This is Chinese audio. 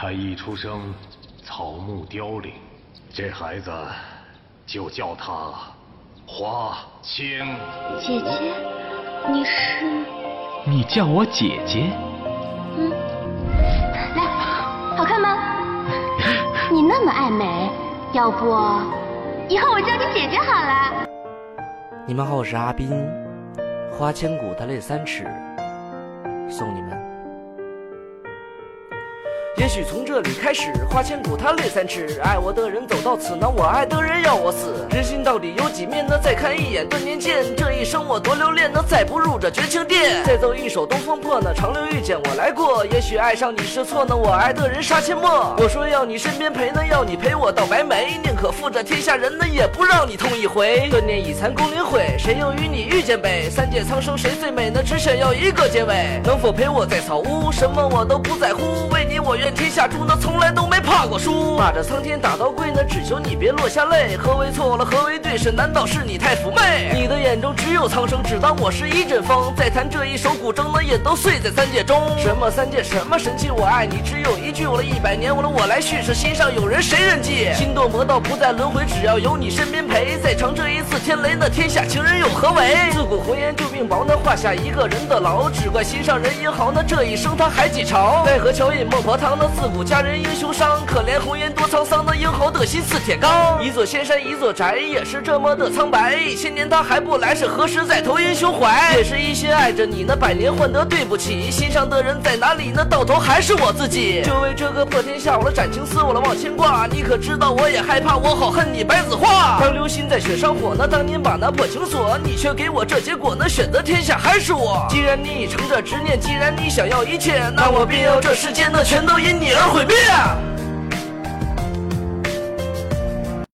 他一出生，草木凋零，这孩子就叫他花千骨。姐姐，你是？你叫我姐姐。嗯，来，好看吗？你那么爱美，要不以后我叫你姐姐好了。你们好，我是阿斌，花千骨，他泪三尺，送你们。也许从这里开始，花千骨，他泪三尺。爱我的人走到此，那我爱的人要我死。人心到底有几面呢？再看一眼断念剑，这一生我多留恋呢，再不入这绝情殿。再奏一首东风破呢，长留遇见我来过。也许爱上你是错呢，我爱的人杀阡陌。我说要你身边陪呢，要你陪我到白眉，宁可负这天下人呢，也不让你痛一回。断念已残宫灵毁，谁又与你遇见北？三界苍生谁最美呢？只想要一个结尾。能否陪我在草屋？什么我都不在乎，为你我愿。天下猪呢，从来都没怕过输。骂着苍天打到跪呢，只求你别落下泪。何为错了？何为对？是难道是你太妩媚？你的眼中只有苍生，只当我是一阵风。再弹这一首古筝呢，也都碎在三界中。什么三界？什么神器？我爱你只有一句。我了一百年，我了我来叙事。心上有人谁人记？心堕魔道不再轮回，只要有你身边陪。再尝这一次天雷，那天下情人又何为？自古红颜救命薄，那画下一个人的牢。只怪心上人英豪，那这一生他还几朝？奈何桥饮孟婆汤，自古佳人英雄伤。可怜红颜多沧桑，那英豪的心似铁钢。一座仙山一座宅，也是这么的苍白。千年他还不来，是何时再投英雄怀？也是一心爱着你，那百年换得对不起。心上的人在哪里？那到头还是我自己。就为这个破天下，我了斩情丝，我了忘牵挂。你可知道我也害怕，我好恨你白子画。当流星在雪上火，那当年把那破情锁，你却给我这结果，那选择天下还是我。既然你已成这执念，既然你想要一切，那我便要这世间的全都因你而毁灭。